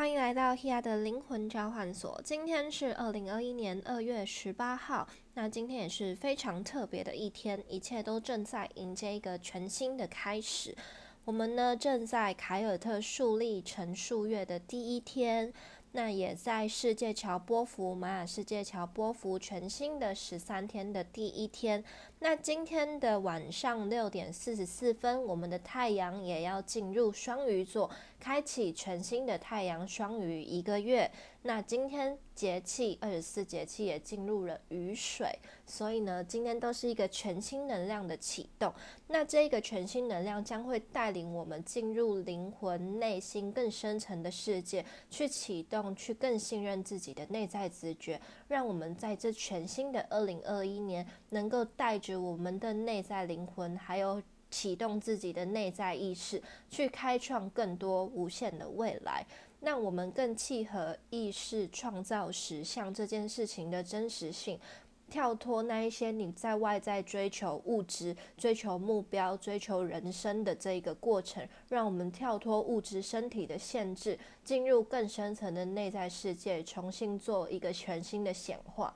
欢迎来到 Hia 的灵魂交换所。今天是二零二一年二月十八号，那今天也是非常特别的一天，一切都正在迎接一个全新的开始。我们呢正在凯尔特树立成数月的第一天。那也在世界桥波幅玛雅世界桥波幅全新的十三天的第一天。那今天的晚上六点四十四分，我们的太阳也要进入双鱼座，开启全新的太阳双鱼一个月。那今天节气二十四节气也进入了雨水，所以呢，今天都是一个全新能量的启动。那这个全新能量将会带领我们进入灵魂内心更深层的世界，去启动，去更信任自己的内在直觉，让我们在这全新的二零二一年，能够带着我们的内在灵魂，还有启动自己的内在意识，去开创更多无限的未来。让我们更契合意识创造实像这件事情的真实性，跳脱那一些你在外在追求物质、追求目标、追求人生的这一个过程，让我们跳脱物质身体的限制，进入更深层的内在世界，重新做一个全新的显化。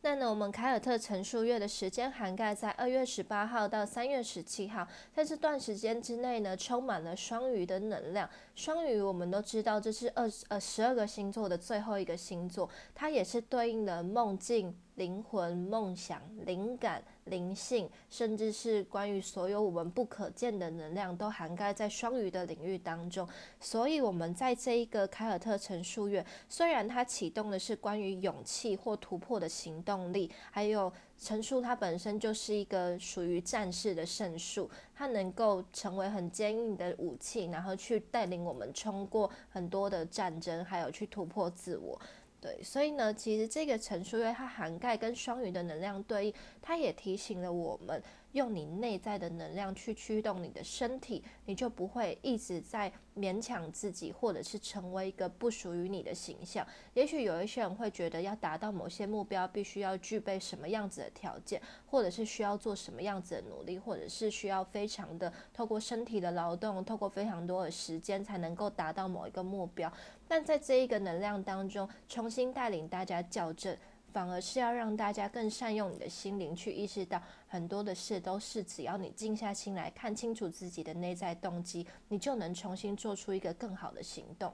那呢，我们凯尔特陈述月的时间涵盖在二月十八号到三月十七号，在这段时间之内呢，充满了双鱼的能量。双鱼我们都知道，这是二呃十二个星座的最后一个星座，它也是对应的梦境。灵魂、梦想、灵感、灵性，甚至是关于所有我们不可见的能量，都涵盖在双鱼的领域当中。所以，我们在这一个凯尔特陈述月，虽然它启动的是关于勇气或突破的行动力，还有陈述它本身就是一个属于战士的圣树，它能够成为很坚硬的武器，然后去带领我们冲过很多的战争，还有去突破自我。对，所以呢，其实这个陈述因为它涵盖跟双鱼的能量对应，它也提醒了我们。用你内在的能量去驱动你的身体，你就不会一直在勉强自己，或者是成为一个不属于你的形象。也许有一些人会觉得，要达到某些目标，必须要具备什么样子的条件，或者是需要做什么样子的努力，或者是需要非常的透过身体的劳动，透过非常多的时间，才能够达到某一个目标。但在这一个能量当中，重新带领大家校正。反而是要让大家更善用你的心灵，去意识到很多的事都是只要你静下心来看清楚自己的内在动机，你就能重新做出一个更好的行动。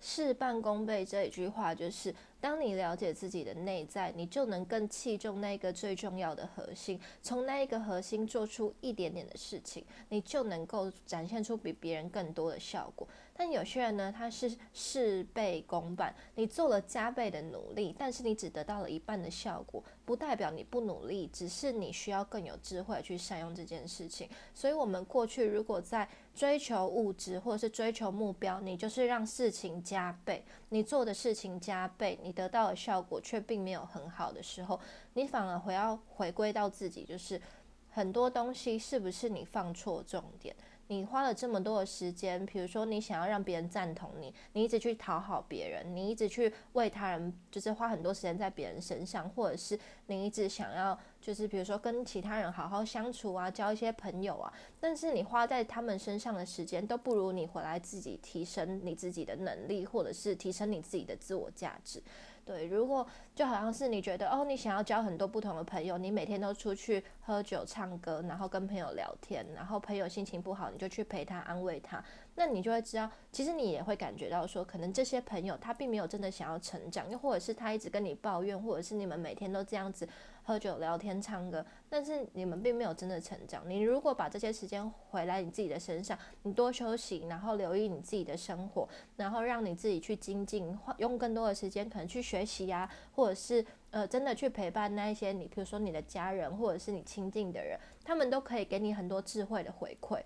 事半功倍这一句话就是。当你了解自己的内在，你就能更器重那个最重要的核心，从那一个核心做出一点点的事情，你就能够展现出比别人更多的效果。但有些人呢，他是事倍功半，你做了加倍的努力，但是你只得到了一半的效果，不代表你不努力，只是你需要更有智慧去善用这件事情。所以，我们过去如果在追求物质或者是追求目标，你就是让事情加倍，你做的事情加倍。你得到的效果却并没有很好的时候，你反而回要回归到自己，就是很多东西是不是你放错重点？你花了这么多的时间，比如说你想要让别人赞同你，你一直去讨好别人，你一直去为他人，就是花很多时间在别人身上，或者是你一直想要，就是比如说跟其他人好好相处啊，交一些朋友啊，但是你花在他们身上的时间都不如你回来自己提升你自己的能力，或者是提升你自己的自我价值。对，如果就好像是你觉得哦，你想要交很多不同的朋友，你每天都出去喝酒、唱歌，然后跟朋友聊天，然后朋友心情不好，你就去陪他、安慰他，那你就会知道，其实你也会感觉到说，可能这些朋友他并没有真的想要成长，又或者是他一直跟你抱怨，或者是你们每天都这样子。喝酒、聊天、唱歌，但是你们并没有真的成长。你如果把这些时间回来你自己的身上，你多休息，然后留意你自己的生活，然后让你自己去精进，用更多的时间可能去学习呀，或者是呃真的去陪伴那一些你，比如说你的家人或者是你亲近的人，他们都可以给你很多智慧的回馈。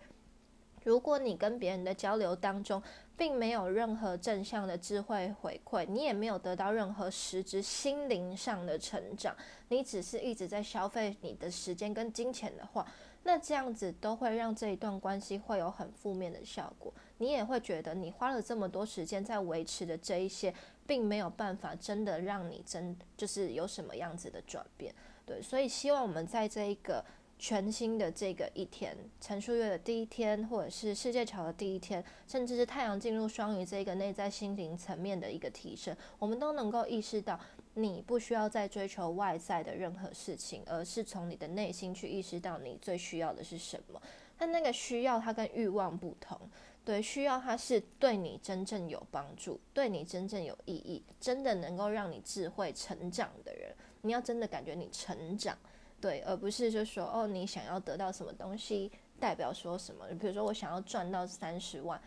如果你跟别人的交流当中，并没有任何正向的智慧回馈，你也没有得到任何实质心灵上的成长，你只是一直在消费你的时间跟金钱的话，那这样子都会让这一段关系会有很负面的效果。你也会觉得你花了这么多时间在维持的这一些，并没有办法真的让你真就是有什么样子的转变。对，所以希望我们在这一个。全新的这个一天，陈述月的第一天，或者是世界桥的第一天，甚至是太阳进入双鱼这个内在心灵层面的一个提升，我们都能够意识到，你不需要再追求外在的任何事情，而是从你的内心去意识到你最需要的是什么。但那个需要它跟欲望不同，对，需要它是对你真正有帮助，对你真正有意义，真的能够让你智慧成长的人，你要真的感觉你成长。对，而不是就说哦，你想要得到什么东西，代表说什么？比如说我想要赚到三十万，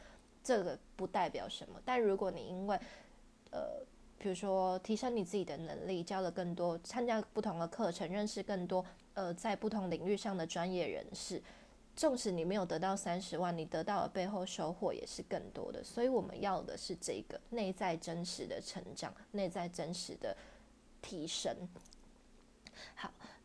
这个不代表什么。但如果你因为呃，比如说提升你自己的能力，教了更多，参加不同的课程，认识更多呃，在不同领域上的专业人士，纵使你没有得到三十万，你得到的背后收获也是更多的。所以我们要的是这个内在真实的成长，内在真实的提升。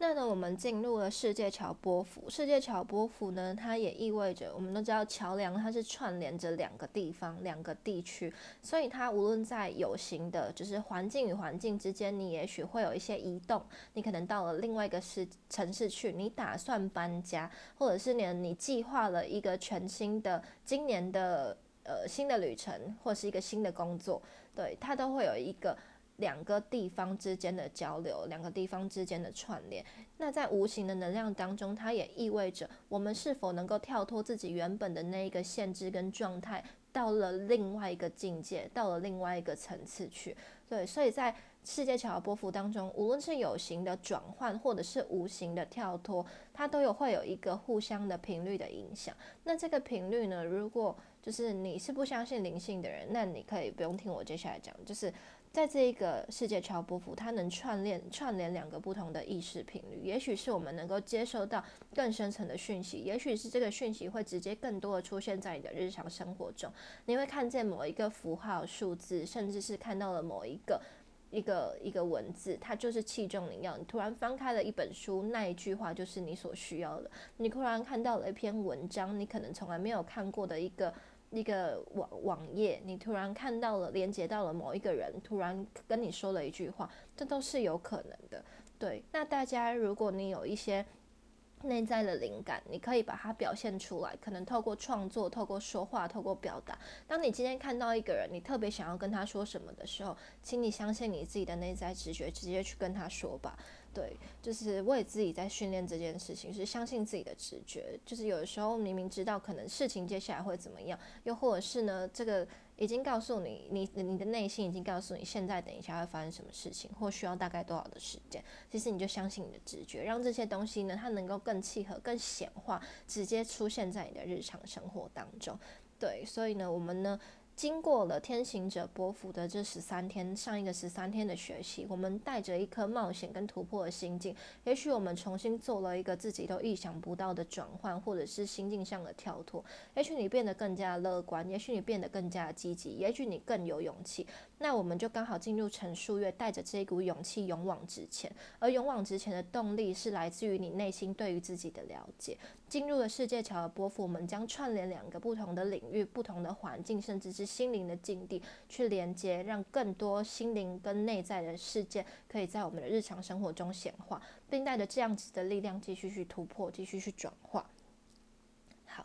那呢，我们进入了世界桥波幅。世界桥波幅呢，它也意味着我们都知道桥梁它是串联着两个地方、两个地区，所以它无论在有形的，就是环境与环境之间，你也许会有一些移动，你可能到了另外一个市城市去，你打算搬家，或者是你你计划了一个全新的今年的呃新的旅程，或是一个新的工作，对，它都会有一个。两个地方之间的交流，两个地方之间的串联，那在无形的能量当中，它也意味着我们是否能够跳脱自己原本的那一个限制跟状态，到了另外一个境界，到了另外一个层次去。对，所以在世界桥波幅当中，无论是有形的转换，或者是无形的跳脱，它都有会有一个互相的频率的影响。那这个频率呢，如果就是你是不相信灵性的人，那你可以不用听我接下来讲，就是。在这一个世界桥波幅，它能串联串联两个不同的意识频率，也许是我们能够接收到更深层的讯息，也许是这个讯息会直接更多的出现在你的日常生活中，你会看见某一个符号、数字，甚至是看到了某一个一个一个文字，它就是气中你要。你突然翻开了一本书，那一句话就是你所需要的。你突然看到了一篇文章，你可能从来没有看过的一个。一个网网页，你突然看到了，连接到了某一个人，突然跟你说了一句话，这都是有可能的。对，那大家，如果你有一些内在的灵感，你可以把它表现出来，可能透过创作，透过说话，透过表达。当你今天看到一个人，你特别想要跟他说什么的时候，请你相信你自己的内在直觉，直接去跟他说吧。对，就是我也自己在训练这件事情，是相信自己的直觉。就是有的时候明明知道可能事情接下来会怎么样，又或者是呢，这个已经告诉你，你你的内心已经告诉你，现在等一下会发生什么事情，或需要大概多少的时间。其实你就相信你的直觉，让这些东西呢，它能够更契合、更显化，直接出现在你的日常生活当中。对，所以呢，我们呢。经过了天行者波幅的这十三天，上一个十三天的学习，我们带着一颗冒险跟突破的心境，也许我们重新做了一个自己都意想不到的转换，或者是心境上的跳脱。也许你变得更加乐观，也许你变得更加积极，也许你更有勇气。那我们就刚好进入陈述月，带着这一股勇气勇往直前。而勇往直前的动力是来自于你内心对于自己的了解。进入了世界桥的波幅，我们将串联两个不同的领域、不同的环境，甚至是心灵的境地，去连接，让更多心灵跟内在的事件可以在我们的日常生活中显化，并带着这样子的力量继续去突破，继续去转化。好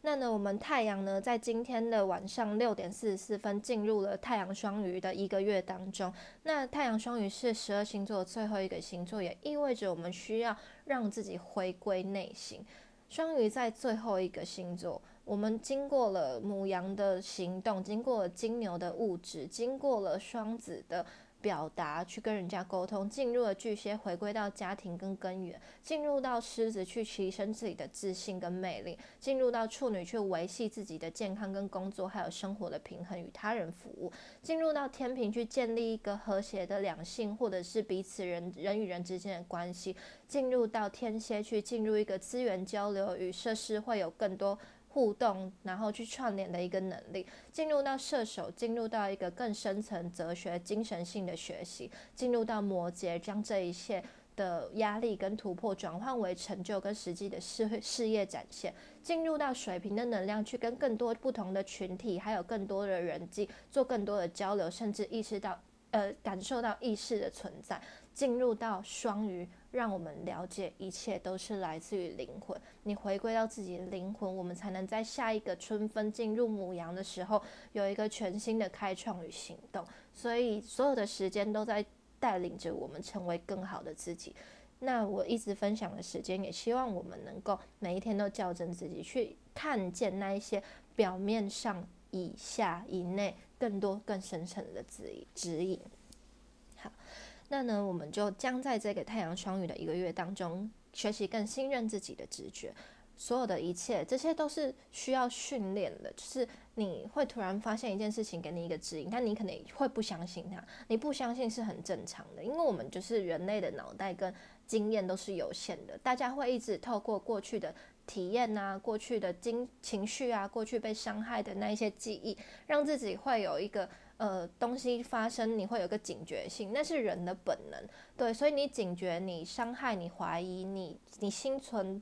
那呢，我们太阳呢，在今天的晚上六点四十四分进入了太阳双鱼的一个月当中。那太阳双鱼是十二星座最后一个星座，也意味着我们需要让自己回归内心。双鱼在最后一个星座，我们经过了母羊的行动，经过了金牛的物质，经过了双子的。表达去跟人家沟通，进入了巨蟹，回归到家庭跟根源；进入到狮子去提升自己的自信跟魅力；进入到处女去维系自己的健康跟工作，还有生活的平衡与他人服务；进入到天平去建立一个和谐的两性或者是彼此人人与人之间的关系；进入到天蝎去进入一个资源交流与设施会有更多。互动，然后去串联的一个能力，进入到射手，进入到一个更深层哲学、精神性的学习，进入到摩羯，将这一切的压力跟突破转换为成就跟实际的事事业展现，进入到水平的能量，去跟更多不同的群体，还有更多的人际做更多的交流，甚至意识到呃感受到意识的存在，进入到双鱼。让我们了解一切都是来自于灵魂。你回归到自己的灵魂，我们才能在下一个春分进入母羊的时候，有一个全新的开创与行动。所以所有的时间都在带领着我们成为更好的自己。那我一直分享的时间，也希望我们能够每一天都校正自己，去看见那一些表面上以下以内更多更深层的指引指引。那呢，我们就将在这个太阳双鱼的一个月当中，学习更信任自己的直觉。所有的一切，这些都是需要训练的。就是你会突然发现一件事情，给你一个指引，但你可能会不相信它。你不相信是很正常的，因为我们就是人类的脑袋跟经验都是有限的。大家会一直透过过去的体验啊，过去的经情绪啊，过去被伤害的那一些记忆，让自己会有一个呃东西发生，你会有个警觉性，那是人的本能。对，所以你警觉，你伤害，你怀疑，你你心存。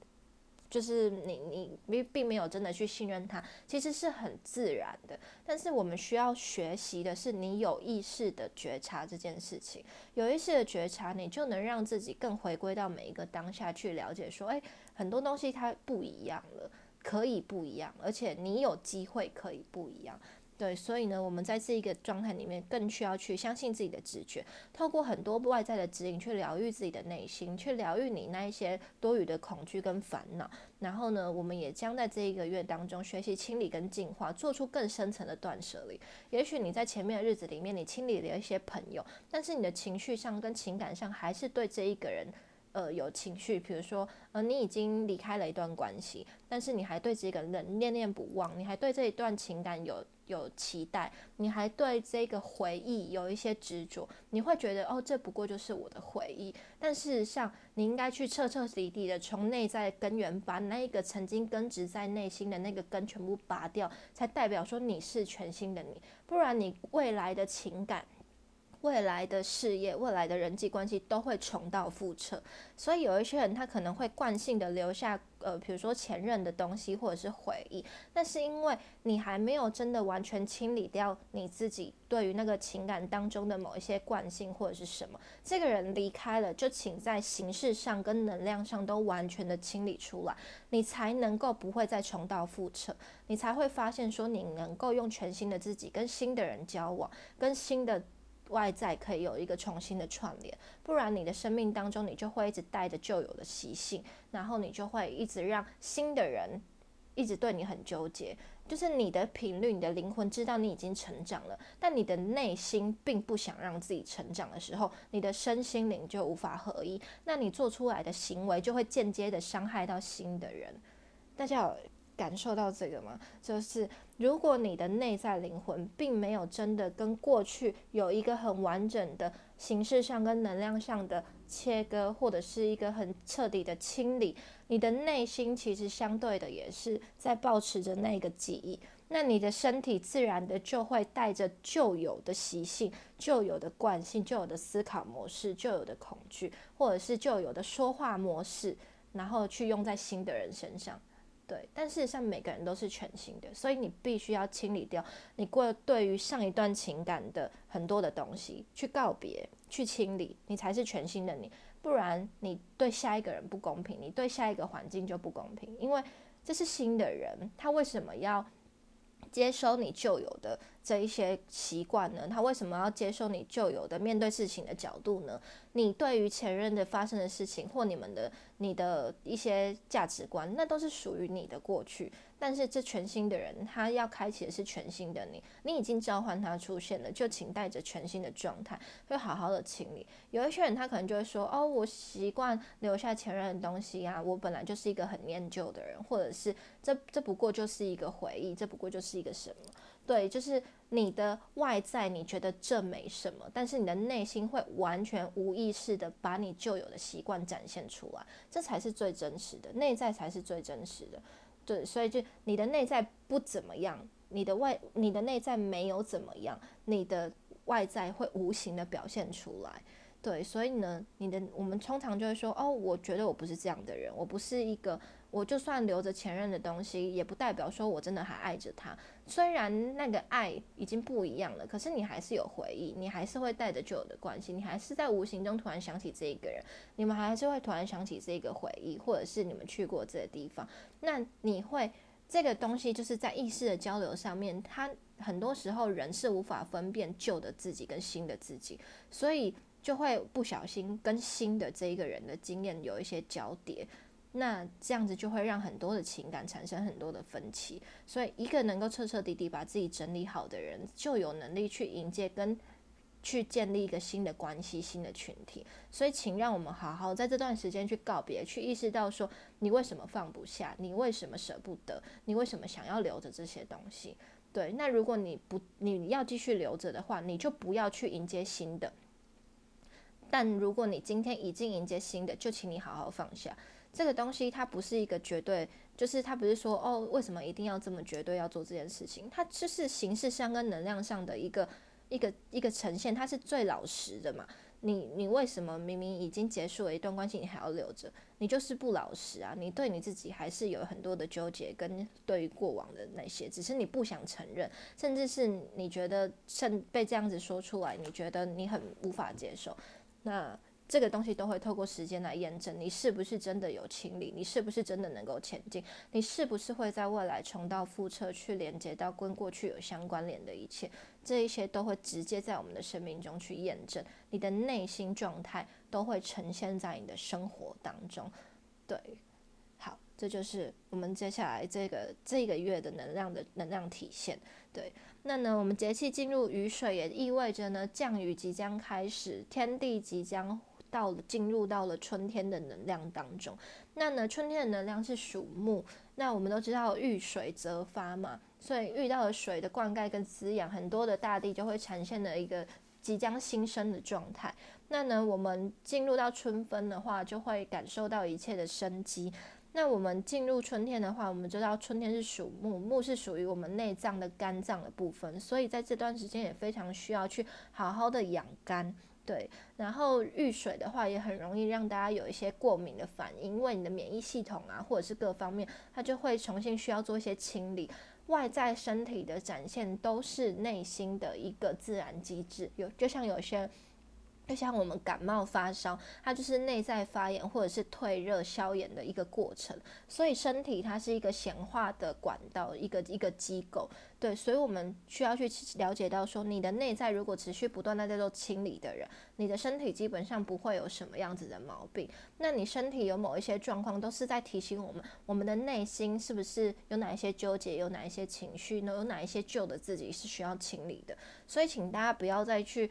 就是你你并并没有真的去信任他，其实是很自然的。但是我们需要学习的是，你有意识的觉察这件事情，有意识的觉察，你就能让自己更回归到每一个当下去了解，说，诶，很多东西它不一样了，可以不一样，而且你有机会可以不一样。对，所以呢，我们在这一个状态里面，更需要去相信自己的直觉，透过很多外在的指引去疗愈自己的内心，去疗愈你那一些多余的恐惧跟烦恼。然后呢，我们也将在这一个月当中学习清理跟净化，做出更深层的断舍离。也许你在前面的日子里面，你清理了一些朋友，但是你的情绪上跟情感上还是对这一个人。呃，有情绪，比如说，呃，你已经离开了一段关系，但是你还对这个人念念不忘，你还对这一段情感有有期待，你还对这个回忆有一些执着，你会觉得，哦，这不过就是我的回忆。但事实上，你应该去彻彻底底的从内在根源把那一个曾经根植在内心的那个根全部拔掉，才代表说你是全新的你，不然你未来的情感。未来的事业、未来的人际关系都会重蹈覆辙，所以有一些人他可能会惯性的留下，呃，比如说前任的东西或者是回忆，那是因为你还没有真的完全清理掉你自己对于那个情感当中的某一些惯性或者是什么。这个人离开了，就请在形式上跟能量上都完全的清理出来，你才能够不会再重蹈覆辙，你才会发现说你能够用全新的自己跟新的人交往，跟新的。外在可以有一个重新的串联，不然你的生命当中你就会一直带着旧有的习性，然后你就会一直让新的人一直对你很纠结。就是你的频率，你的灵魂知道你已经成长了，但你的内心并不想让自己成长的时候，你的身心灵就无法合一，那你做出来的行为就会间接的伤害到新的人。大家有感受到这个吗？就是。如果你的内在灵魂并没有真的跟过去有一个很完整的形式上跟能量上的切割，或者是一个很彻底的清理，你的内心其实相对的也是在保持着那个记忆，那你的身体自然的就会带着旧有的习性、旧有的惯性、旧有的思考模式、旧有的恐惧，或者是旧有的说话模式，然后去用在新的人身上。对，但事实上每个人都是全新的，所以你必须要清理掉你过对于上一段情感的很多的东西，去告别，去清理，你才是全新的你。不然你对下一个人不公平，你对下一个环境就不公平，因为这是新的人，他为什么要接收你旧有的这一些习惯呢？他为什么要接受你旧有的面对事情的角度呢？你对于前任的发生的事情，或你们的你的一些价值观，那都是属于你的过去。但是这全新的人，他要开启的是全新的你，你已经召唤他出现了，就请带着全新的状态，会好好的清理。有一些人，他可能就会说：“哦，我习惯留下前任的东西啊，我本来就是一个很念旧的人，或者是这这不过就是一个回忆，这不过就是一个什么。”对，就是你的外在，你觉得这没什么，但是你的内心会完全无意识的把你旧有的习惯展现出来，这才是最真实的，内在才是最真实的。对，所以就你的内在不怎么样，你的外，你的内在没有怎么样，你的外在会无形的表现出来。对，所以呢，你的我们通常就会说，哦，我觉得我不是这样的人，我不是一个。我就算留着前任的东西，也不代表说我真的还爱着他。虽然那个爱已经不一样了，可是你还是有回忆，你还是会带着旧的关系，你还是在无形中突然想起这一个人，你们还是会突然想起这个回忆，或者是你们去过这个地方。那你会这个东西就是在意识的交流上面，它很多时候人是无法分辨旧的自己跟新的自己，所以就会不小心跟新的这一个人的经验有一些交叠。那这样子就会让很多的情感产生很多的分歧，所以一个能够彻彻底底把自己整理好的人，就有能力去迎接跟去建立一个新的关系、新的群体。所以，请让我们好好在这段时间去告别，去意识到说你为什么放不下，你为什么舍不得，你为什么想要留着这些东西。对，那如果你不你要继续留着的话，你就不要去迎接新的。但如果你今天已经迎接新的，就请你好好放下。这个东西它不是一个绝对，就是它不是说哦，为什么一定要这么绝对要做这件事情？它就是形式上跟能量上的一个一个一个呈现，它是最老实的嘛。你你为什么明明已经结束了一段关系，你还要留着？你就是不老实啊！你对你自己还是有很多的纠结，跟对于过往的那些，只是你不想承认，甚至是你觉得甚被这样子说出来，你觉得你很无法接受，那。这个东西都会透过时间来验证，你是不是真的有清理，你是不是真的能够前进，你是不是会在未来重蹈覆辙去连接到跟过去有相关联的一切，这一些都会直接在我们的生命中去验证，你的内心状态都会呈现在你的生活当中。对，好，这就是我们接下来这个这个月的能量的能量体现。对，那呢，我们节气进入雨水，也意味着呢降雨即将开始，天地即将。到了进入到了春天的能量当中，那呢，春天的能量是属木，那我们都知道遇水则发嘛，所以遇到了水的灌溉跟滋养，很多的大地就会呈现了一个即将新生的状态。那呢，我们进入到春分的话，就会感受到一切的生机。那我们进入春天的话，我们知道春天是属木，木是属于我们内脏的肝脏的部分，所以在这段时间也非常需要去好好的养肝。对，然后遇水的话也很容易让大家有一些过敏的反应，因为你的免疫系统啊，或者是各方面，它就会重新需要做一些清理。外在身体的展现都是内心的一个自然机制，有就像有些。就像我们感冒发烧，它就是内在发炎或者是退热消炎的一个过程，所以身体它是一个显化的管道，一个一个机构，对，所以我们需要去了解到说，你的内在如果持续不断的在做清理的人，你的身体基本上不会有什么样子的毛病。那你身体有某一些状况，都是在提醒我们，我们的内心是不是有哪一些纠结，有哪一些情绪呢？有哪一些旧的自己是需要清理的？所以，请大家不要再去。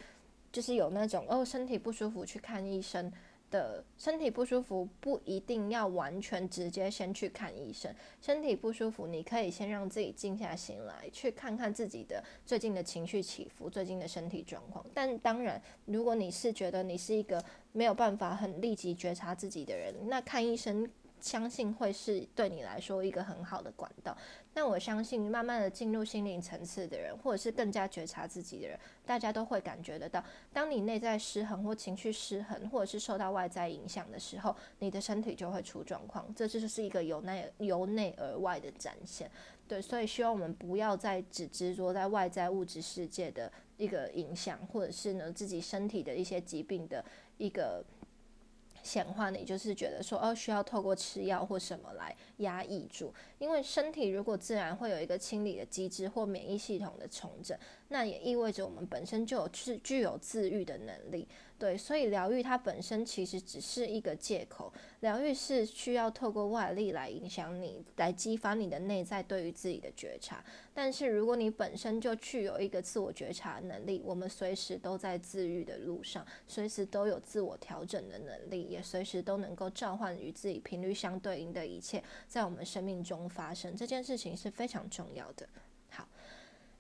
就是有那种哦，身体不舒服去看医生的，身体不舒服不一定要完全直接先去看医生。身体不舒服，你可以先让自己静下心来，去看看自己的最近的情绪起伏，最近的身体状况。但当然，如果你是觉得你是一个没有办法很立即觉察自己的人，那看医生。相信会是对你来说一个很好的管道。那我相信，慢慢的进入心灵层次的人，或者是更加觉察自己的人，大家都会感觉得到，当你内在失衡或情绪失衡，或者是受到外在影响的时候，你的身体就会出状况。这就是一个由内由内而外的展现。对，所以希望我们不要再只执着在外在物质世界的一个影响，或者是呢自己身体的一些疾病的一个。显化，你就是觉得说，哦，需要透过吃药或什么来压抑住，因为身体如果自然会有一个清理的机制或免疫系统的重整，那也意味着我们本身就有具具有自愈的能力。对，所以疗愈它本身其实只是一个借口，疗愈是需要透过外力来影响你，来激发你的内在对于自己的觉察。但是如果你本身就具有一个自我觉察能力，我们随时都在自愈的路上，随时都有自我调整的能力，也随时都能够召唤与自己频率相对应的一切在我们生命中发生。这件事情是非常重要的。好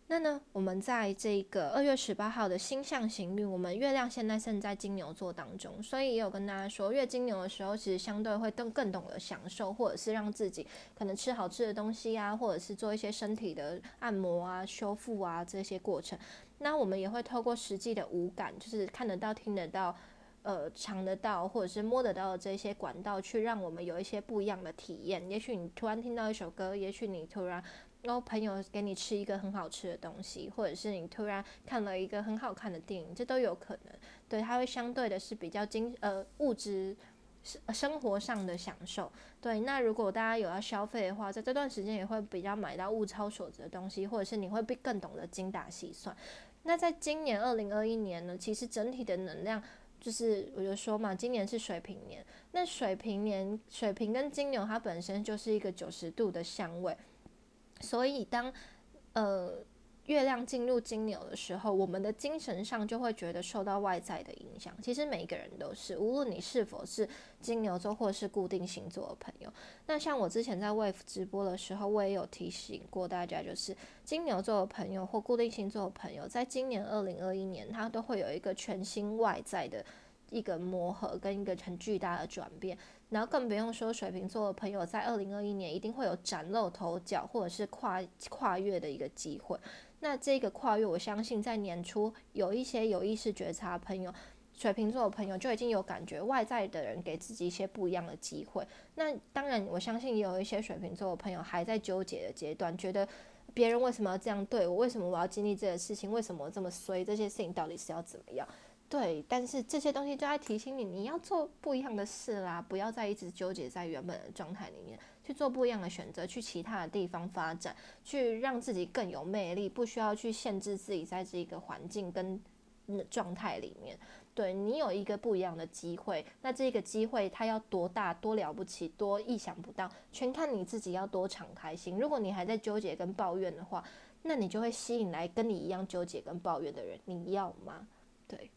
那呢，我们在这个二月十八号的星象行运，我们月亮现在正在金牛座当中，所以也有跟大家说，月金牛的时候，其实相对会更更懂得享受，或者是让自己可能吃好吃的东西啊，或者是做一些身体的按摩啊、修复啊这些过程。那我们也会透过实际的五感，就是看得到、听得到。呃尝得到或者是摸得到的这些管道，去让我们有一些不一样的体验。也许你突然听到一首歌，也许你突然然后朋友给你吃一个很好吃的东西，或者是你突然看了一个很好看的电影，这都有可能。对，它会相对的是比较精呃物质生生活上的享受。对，那如果大家有要消费的话，在这段时间也会比较买到物超所值的东西，或者是你会更懂得精打细算。那在今年二零二一年呢，其实整体的能量就是我就说嘛，今年是水平年。那水平年，水平跟金牛它本身就是一个九十度的相位，所以当呃。月亮进入金牛的时候，我们的精神上就会觉得受到外在的影响。其实每一个人都是，无论你是否是金牛座或是固定星座的朋友。那像我之前在 Wave 直播的时候，我也有提醒过大家，就是金牛座的朋友或固定星座的朋友，在今年二零二一年，他都会有一个全新外在的一个磨合跟一个很巨大的转变。然后更不用说水瓶座的朋友，在二零二一年一定会有崭露头角或者是跨跨越的一个机会。那这个跨越，我相信在年初有一些有意识觉察朋友，水瓶座的朋友就已经有感觉，外在的人给自己一些不一样的机会。那当然，我相信也有一些水瓶座的朋友还在纠结的阶段，觉得别人为什么要这样对我？为什么我要经历这个事情？为什么我这么衰？这些事情到底是要怎么样？对，但是这些东西就在提醒你，你要做不一样的事啦，不要再一直纠结在原本的状态里面。去做不一样的选择，去其他的地方发展，去让自己更有魅力，不需要去限制自己在这个环境跟状态里面。对你有一个不一样的机会，那这个机会它要多大、多了不起、多意想不到，全看你自己要多敞开心。如果你还在纠结跟抱怨的话，那你就会吸引来跟你一样纠结跟抱怨的人。你要吗？对。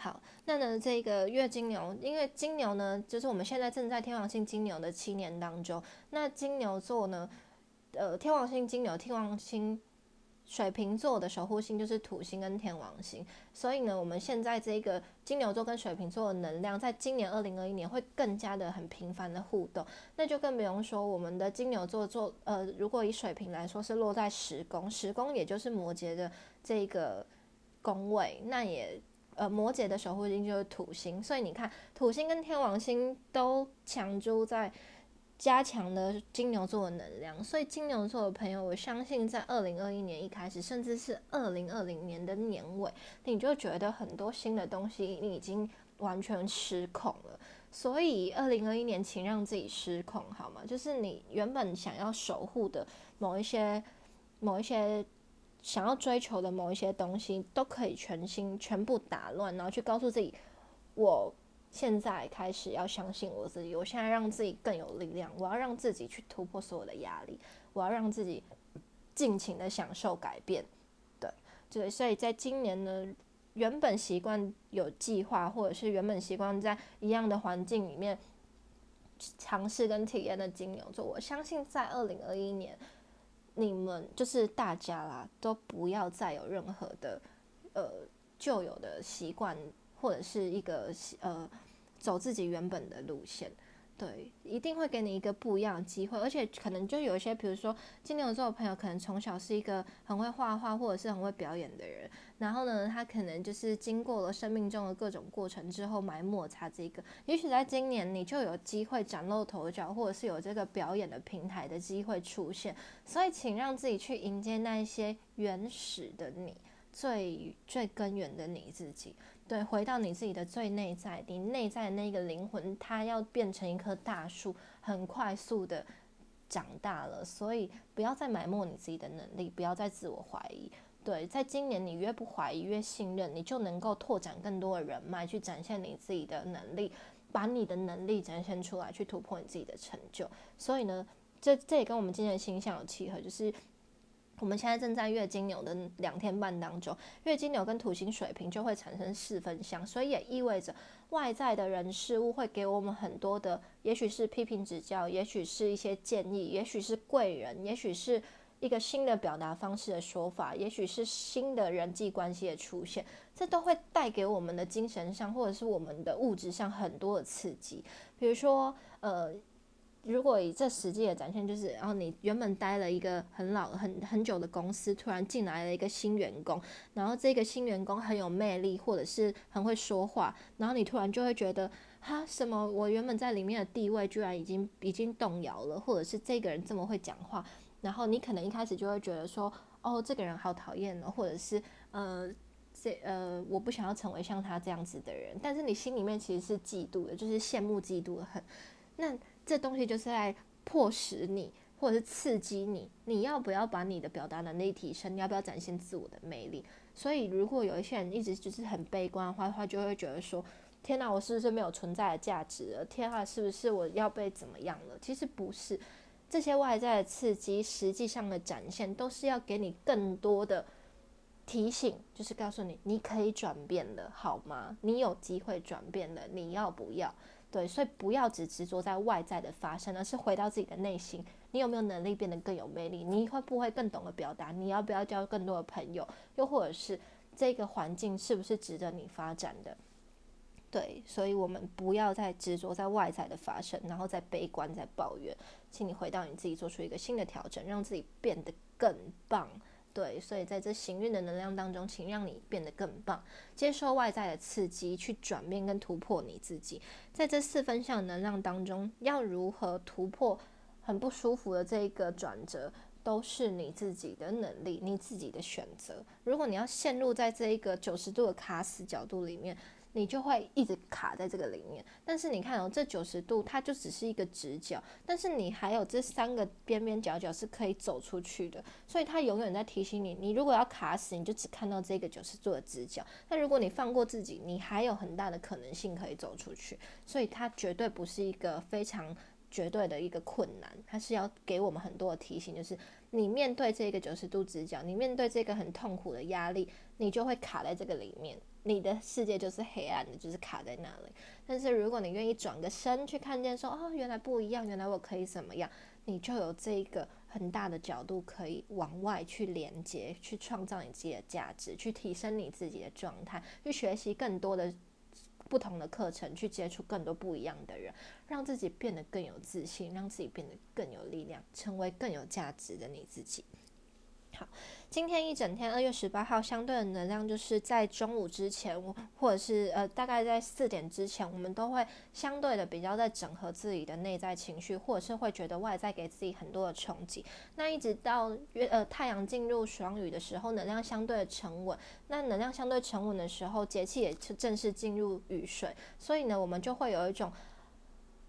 好，那呢，这个月金牛，因为金牛呢，就是我们现在正在天王星金牛的七年当中。那金牛座呢，呃，天王星金牛，天王星水瓶座的守护星就是土星跟天王星。所以呢，我们现在这个金牛座跟水瓶座的能量，在今年二零二一年会更加的很频繁的互动。那就更不用说我们的金牛座座，呃，如果以水瓶来说是落在十宫，十宫也就是摩羯的这个宫位，那也。呃，摩羯的守护星就是土星，所以你看，土星跟天王星都强租在加强了金牛座的能量，所以金牛座的朋友，我相信在二零二一年一开始，甚至是二零二零年的年尾，你就觉得很多新的东西你已经完全失控了。所以二零二一年，请让自己失控好吗？就是你原本想要守护的某一些、某一些。想要追求的某一些东西，都可以全心全部打乱，然后去告诉自己，我现在开始要相信我自己，我现在让自己更有力量，我要让自己去突破所有的压力，我要让自己尽情的享受改变。对，对，所以在今年呢，原本习惯有计划，或者是原本习惯在一样的环境里面尝试跟体验的金牛座，我相信在二零二一年。你们就是大家啦，都不要再有任何的呃旧有的习惯，或者是一个呃走自己原本的路线。对，一定会给你一个不一样的机会，而且可能就有一些，比如说金牛座的朋友，可能从小是一个很会画画或者是很会表演的人，然后呢，他可能就是经过了生命中的各种过程之后埋没他这个，也许在今年你就有机会崭露头角，或者是有这个表演的平台的机会出现，所以请让自己去迎接那一些原始的你，最最根源的你自己。对，回到你自己的最内在，你内在的那个灵魂，它要变成一棵大树，很快速的长大了。所以不要再埋没你自己的能力，不要再自我怀疑。对，在今年你越不怀疑，越信任，你就能够拓展更多的人脉，去展现你自己的能力，把你的能力展现出来，去突破你自己的成就。所以呢，这这也跟我们今天的星象有契合，就是。我们现在正在月金牛的两天半当中，月金牛跟土星水平就会产生四分相，所以也意味着外在的人事物会给我们很多的，也许是批评指教，也许是一些建议，也许是贵人，也许是一个新的表达方式的说法，也许是新的人际关系的出现，这都会带给我们的精神上或者是我们的物质上很多的刺激，比如说呃。如果以这实际的展现，就是然后你原本待了一个很老很很久的公司，突然进来了一个新员工，然后这个新员工很有魅力，或者是很会说话，然后你突然就会觉得，哈，什么我原本在里面的地位居然已经已经动摇了，或者是这个人这么会讲话，然后你可能一开始就会觉得说，哦，这个人好讨厌哦，或者是呃。这呃，我不想要成为像他这样子的人，但是你心里面其实是嫉妒的，就是羡慕、嫉妒的很。那 这东西就是在迫使你，或者是刺激你，你要不要把你的表达能力提升？你要不要展现自我的魅力？所以，如果有一些人一直就是很悲观的话，他就会觉得说：天哪，我是不是没有存在的价值了？天啊，是不是我要被怎么样了？其实不是，这些外在的刺激，实际上的展现，都是要给你更多的。提醒就是告诉你，你可以转变的，好吗？你有机会转变的，你要不要？对，所以不要只执着在外在的发生，而是回到自己的内心。你有没有能力变得更有魅力？你会不会更懂得表达？你要不要交更多的朋友？又或者是这个环境是不是值得你发展的？对，所以我们不要再执着在外在的发生，然后再悲观、再抱怨。请你回到你自己，做出一个新的调整，让自己变得更棒。对，所以在这行运的能量当中，请让你变得更棒，接受外在的刺激，去转变跟突破你自己。在这四分项能量当中，要如何突破很不舒服的这一个转折，都是你自己的能力，你自己的选择。如果你要陷入在这一个九十度的卡死角度里面，你就会一直卡在这个里面，但是你看哦，这九十度它就只是一个直角，但是你还有这三个边边角角是可以走出去的，所以它永远在提醒你，你如果要卡死，你就只看到这个九十度的直角，但如果你放过自己，你还有很大的可能性可以走出去，所以它绝对不是一个非常绝对的一个困难，它是要给我们很多的提醒，就是你面对这个九十度直角，你面对这个很痛苦的压力，你就会卡在这个里面。你的世界就是黑暗的，就是卡在那里。但是如果你愿意转个身去看见，说哦，原来不一样，原来我可以怎么样，你就有这一个很大的角度可以往外去连接，去创造你自己的价值，去提升你自己的状态，去学习更多的不同的课程，去接触更多不一样的人，让自己变得更有自信，让自己变得更有力量，成为更有价值的你自己。好。今天一整天，二月十八号，相对的能量就是在中午之前，或者是呃，大概在四点之前，我们都会相对的比较在整合自己的内在情绪，或者是会觉得外在给自己很多的冲击。那一直到月呃太阳进入双鱼的时候，能量相对的沉稳。那能量相对沉稳的时候，节气也是正式进入雨水，所以呢，我们就会有一种。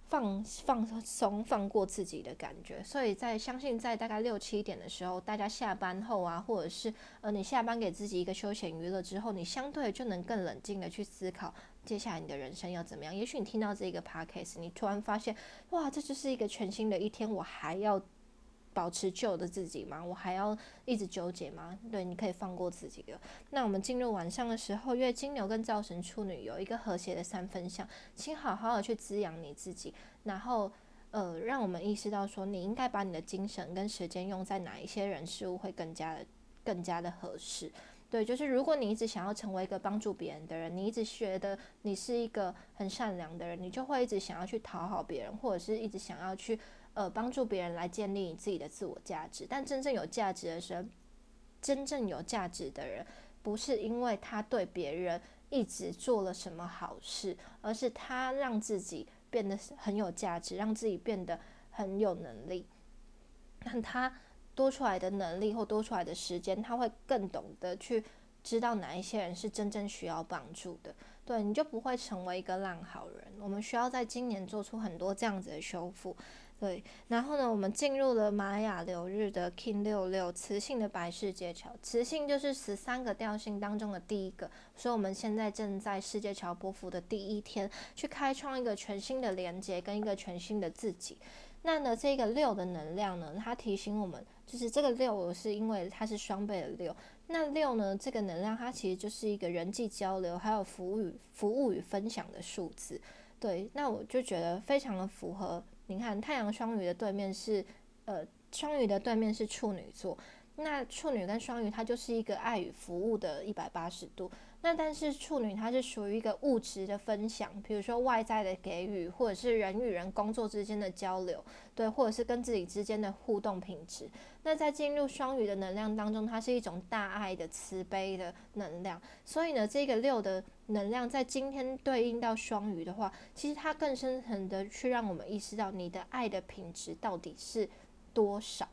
放放松、放过自己的感觉，所以在相信在大概六七点的时候，大家下班后啊，或者是呃你下班给自己一个休闲娱乐之后，你相对就能更冷静的去思考接下来你的人生要怎么样。也许你听到这个 podcast，你突然发现，哇，这就是一个全新的一天，我还要。保持旧的自己吗？我还要一直纠结吗？对，你可以放过自己的。那我们进入晚上的时候，因为金牛跟造神处女有一个和谐的三分相，请好好的去滋养你自己，然后呃，让我们意识到说，你应该把你的精神跟时间用在哪一些人事物会更加的更加的合适。对，就是如果你一直想要成为一个帮助别人的人，你一直觉得你是一个很善良的人，你就会一直想要去讨好别人，或者是一直想要去。呃，帮助别人来建立你自己的自我价值，但真正有价值的人，真正有价值的人，不是因为他对别人一直做了什么好事，而是他让自己变得很有价值，让自己变得很有能力。那他多出来的能力或多出来的时间，他会更懂得去知道哪一些人是真正需要帮助的。对，你就不会成为一个烂好人。我们需要在今年做出很多这样子的修复。对，然后呢，我们进入了玛雅流日的 King 六六磁性的白世界桥，磁性就是十三个调性当中的第一个，所以我们现在正在世界桥波幅的第一天，去开创一个全新的连接跟一个全新的自己。那呢，这个六的能量呢，它提醒我们，就是这个六是因为它是双倍的六，那六呢，这个能量它其实就是一个人际交流还有服务与服务与分享的数字。对，那我就觉得非常的符合。你看，太阳双鱼的对面是，呃，双鱼的对面是处女座。那处女跟双鱼，它就是一个爱与服务的一百八十度。那但是处女它是属于一个物质的分享，比如说外在的给予，或者是人与人工作之间的交流，对，或者是跟自己之间的互动品质。那在进入双鱼的能量当中，它是一种大爱的慈悲的能量。所以呢，这个六的能量在今天对应到双鱼的话，其实它更深层的去让我们意识到你的爱的品质到底是多少，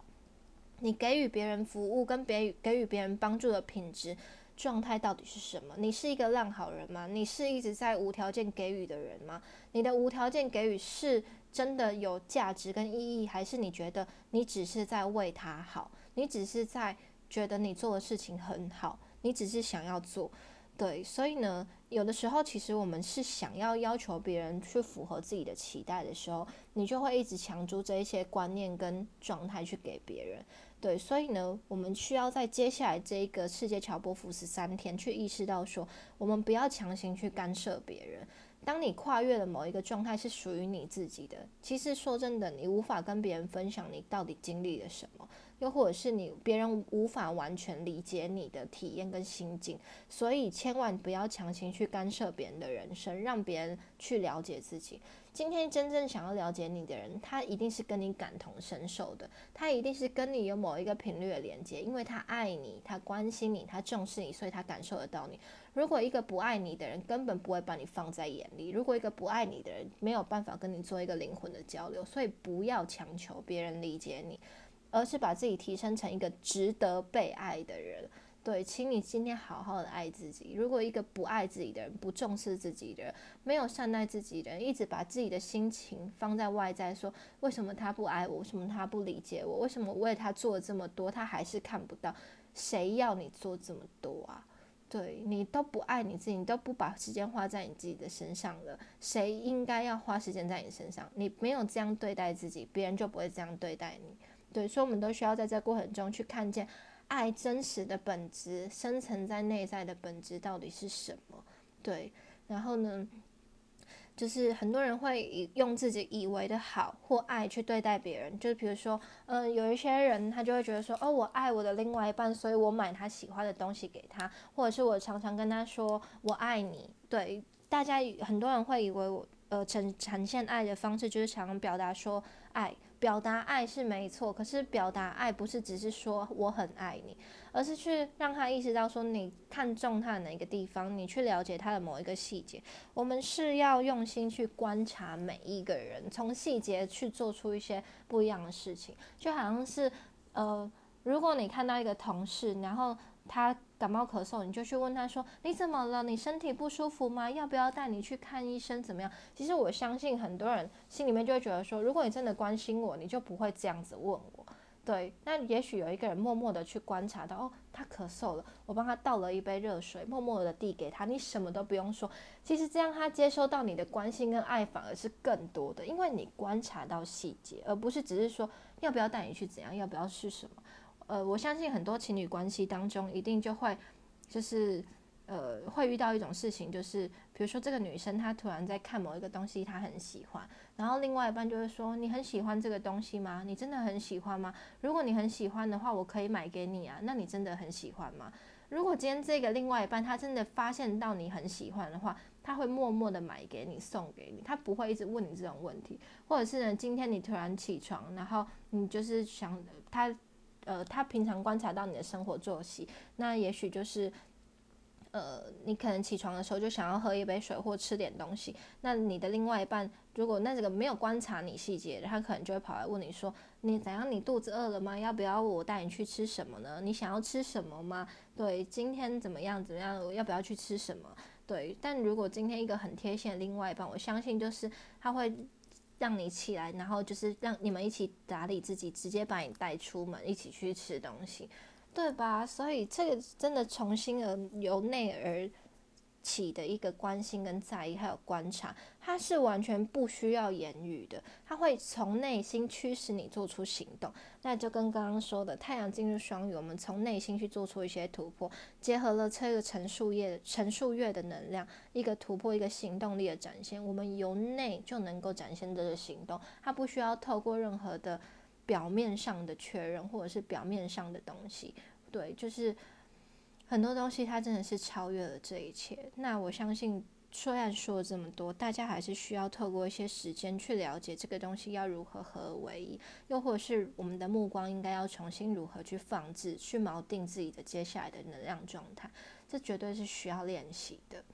你给予别人服务跟给予给予别人帮助的品质。状态到底是什么？你是一个烂好人吗？你是一直在无条件给予的人吗？你的无条件给予是真的有价值跟意义，还是你觉得你只是在为他好？你只是在觉得你做的事情很好，你只是想要做？对，所以呢，有的时候其实我们是想要要求别人去符合自己的期待的时候，你就会一直强租这一些观念跟状态去给别人。对，所以呢，我们需要在接下来这一个世界乔波福十三天，去意识到说，我们不要强行去干涉别人。当你跨越了某一个状态是属于你自己的，其实说真的，你无法跟别人分享你到底经历了什么，又或者是你别人无法完全理解你的体验跟心境，所以千万不要强行去干涉别人的人生，让别人去了解自己。今天真正想要了解你的人，他一定是跟你感同身受的，他一定是跟你有某一个频率的连接，因为他爱你，他关心你，他重视你，所以他感受得到你。如果一个不爱你的人，根本不会把你放在眼里；如果一个不爱你的人，没有办法跟你做一个灵魂的交流，所以不要强求别人理解你，而是把自己提升成一个值得被爱的人。对，请你今天好好的爱自己。如果一个不爱自己的人、不重视自己的人、没有善待自己的人，一直把自己的心情放在外在，说为什么他不爱我？为什么他不理解我？为什么我为他做了这么多，他还是看不到？谁要你做这么多啊？对你都不爱你自己，你都不把时间花在你自己的身上了，谁应该要花时间在你身上？你没有这样对待自己，别人就不会这样对待你。对，所以我们都需要在这过程中去看见。爱真实的本质，深层在内在的本质到底是什么？对，然后呢，就是很多人会用自己以为的好或爱去对待别人，就是比如说，嗯，有一些人他就会觉得说，哦，我爱我的另外一半，所以我买他喜欢的东西给他，或者是我常常跟他说我爱你。对，大家很多人会以为我，呃，呈呈现爱的方式就是想表达说爱。表达爱是没错，可是表达爱不是只是说我很爱你，而是去让他意识到说你看中他的哪个地方，你去了解他的某一个细节。我们是要用心去观察每一个人，从细节去做出一些不一样的事情。就好像是，呃，如果你看到一个同事，然后他。感冒咳嗽，你就去问他说：“你怎么了？你身体不舒服吗？要不要带你去看医生？怎么样？”其实我相信很多人心里面就会觉得说：“如果你真的关心我，你就不会这样子问我。”对，那也许有一个人默默的去观察到，哦，他咳嗽了，我帮他倒了一杯热水，默默的递给他，你什么都不用说。其实这样他接收到你的关心跟爱反而是更多的，因为你观察到细节，而不是只是说要不要带你去怎样，要不要是什么。呃，我相信很多情侣关系当中，一定就会，就是，呃，会遇到一种事情，就是，比如说这个女生她突然在看某一个东西，她很喜欢，然后另外一半就会说，你很喜欢这个东西吗？你真的很喜欢吗？如果你很喜欢的话，我可以买给你啊。那你真的很喜欢吗？如果今天这个另外一半他真的发现到你很喜欢的话，他会默默的买给你，送给你，他不会一直问你这种问题，或者是呢，今天你突然起床，然后你就是想他。呃，他平常观察到你的生活作息，那也许就是，呃，你可能起床的时候就想要喝一杯水或吃点东西。那你的另外一半，如果那这个没有观察你细节，他可能就会跑来问你说：“你怎样？你肚子饿了吗？要不要我带你去吃什么呢？你想要吃什么吗？对，今天怎么样？怎么样？要不要去吃什么？对。但如果今天一个很贴心的另外一半，我相信就是他会。让你起来，然后就是让你们一起打理自己，直接把你带出门，一起去吃东西，对吧？所以这个真的从心而由内而。起的一个关心跟在意，还有观察，它是完全不需要言语的，它会从内心驱使你做出行动。那就跟刚刚说的，太阳进入双鱼，我们从内心去做出一些突破，结合了这个陈述月、陈述月的能量，一个突破，一个行动力的展现。我们由内就能够展现这个行动，它不需要透过任何的表面上的确认，或者是表面上的东西。对，就是很多东西它真的是超越了这一切。那我相信。虽然说了这么多，大家还是需要透过一些时间去了解这个东西要如何合而为一，又或者是我们的目光应该要重新如何去放置、去锚定自己的接下来的能量状态，这绝对是需要练习的。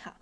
好。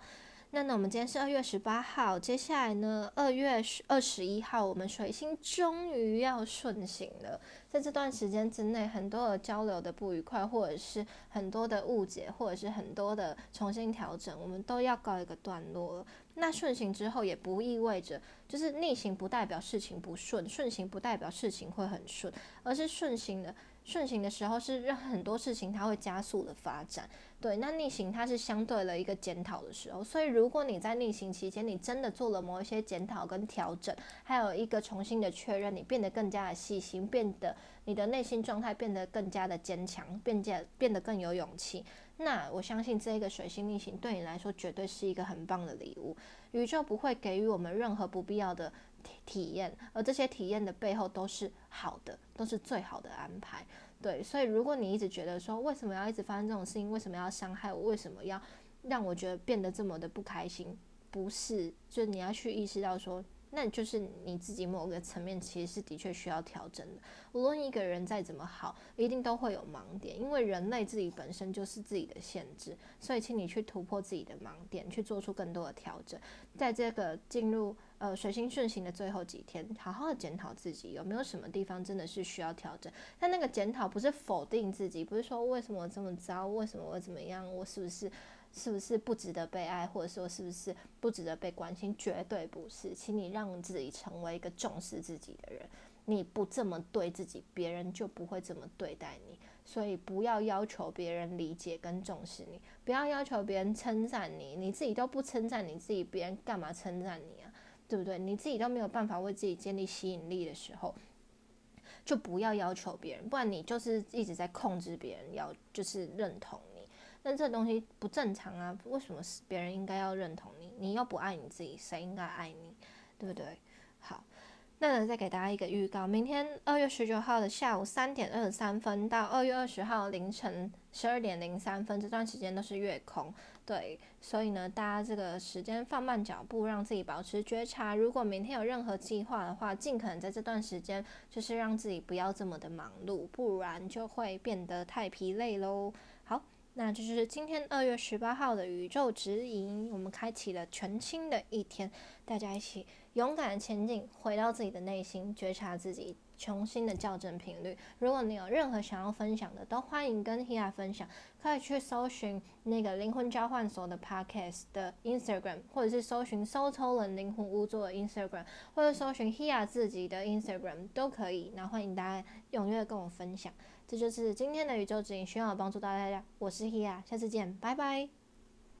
那呢，我们今天是二月十八号，接下来呢，二月二十一号，我们水星终于要顺行了。在这段时间之内，很多的交流的不愉快，或者是很多的误解，或者是很多的重新调整，我们都要告一个段落了。那顺行之后，也不意味着就是逆行，不代表事情不顺；顺行不代表事情会很顺，而是顺行的。顺行的时候是让很多事情它会加速的发展，对。那逆行它是相对了一个检讨的时候，所以如果你在逆行期间，你真的做了某一些检讨跟调整，还有一个重新的确认，你变得更加的细心，变得你的内心状态变得更加的坚强，变加变得更有勇气。那我相信这一个水星逆行对你来说绝对是一个很棒的礼物，宇宙不会给予我们任何不必要的体。体验，而这些体验的背后都是好的，都是最好的安排。对，所以如果你一直觉得说，为什么要一直发生这种事情？为什么要伤害我？为什么要让我觉得变得这么的不开心？不是，就你要去意识到说。那就是你自己某个层面其实是的确需要调整的。无论一个人再怎么好，一定都会有盲点，因为人类自己本身就是自己的限制。所以，请你去突破自己的盲点，去做出更多的调整。在这个进入呃水星顺行的最后几天，好好的检讨自己有没有什么地方真的是需要调整。但那个检讨不是否定自己，不是说为什么我这么糟，为什么我怎么样，我是不是？是不是不值得被爱，或者说是不是不值得被关心？绝对不是，请你让自己成为一个重视自己的人。你不这么对自己，别人就不会这么对待你。所以不要要求别人理解跟重视你，不要要求别人称赞你，你自己都不称赞你自己，别人干嘛称赞你？对不对？你自己都没有办法为自己建立吸引力的时候，就不要要求别人，不然你就是一直在控制别人，要就是认同。你。那这东西不正常啊！为什么是别人应该要认同你？你又不爱你自己，谁应该爱你？对不对？好，那再给大家一个预告：明天二月十九号的下午三点二十三分到二月二十号凌晨十二点零三分这段时间都是月空。对，所以呢，大家这个时间放慢脚步，让自己保持觉察。如果明天有任何计划的话，尽可能在这段时间就是让自己不要这么的忙碌，不然就会变得太疲累喽。好。那这就是今天二月十八号的宇宙指引，我们开启了全新的一天，大家一起勇敢前进，回到自己的内心，觉察自己，重新的校正频率。如果你有任何想要分享的，都欢迎跟 Hia 分享，可以去搜寻那个灵魂交换所的 Podcast 的 Instagram，或者是搜寻收抽人灵魂屋座的 Instagram，或者搜寻 Hia 自己的 Instagram 都可以。那欢迎大家踊跃跟我分享。这就是今天的宇宙指引，希望有帮助到大家。我是 Hia，下次见，拜拜。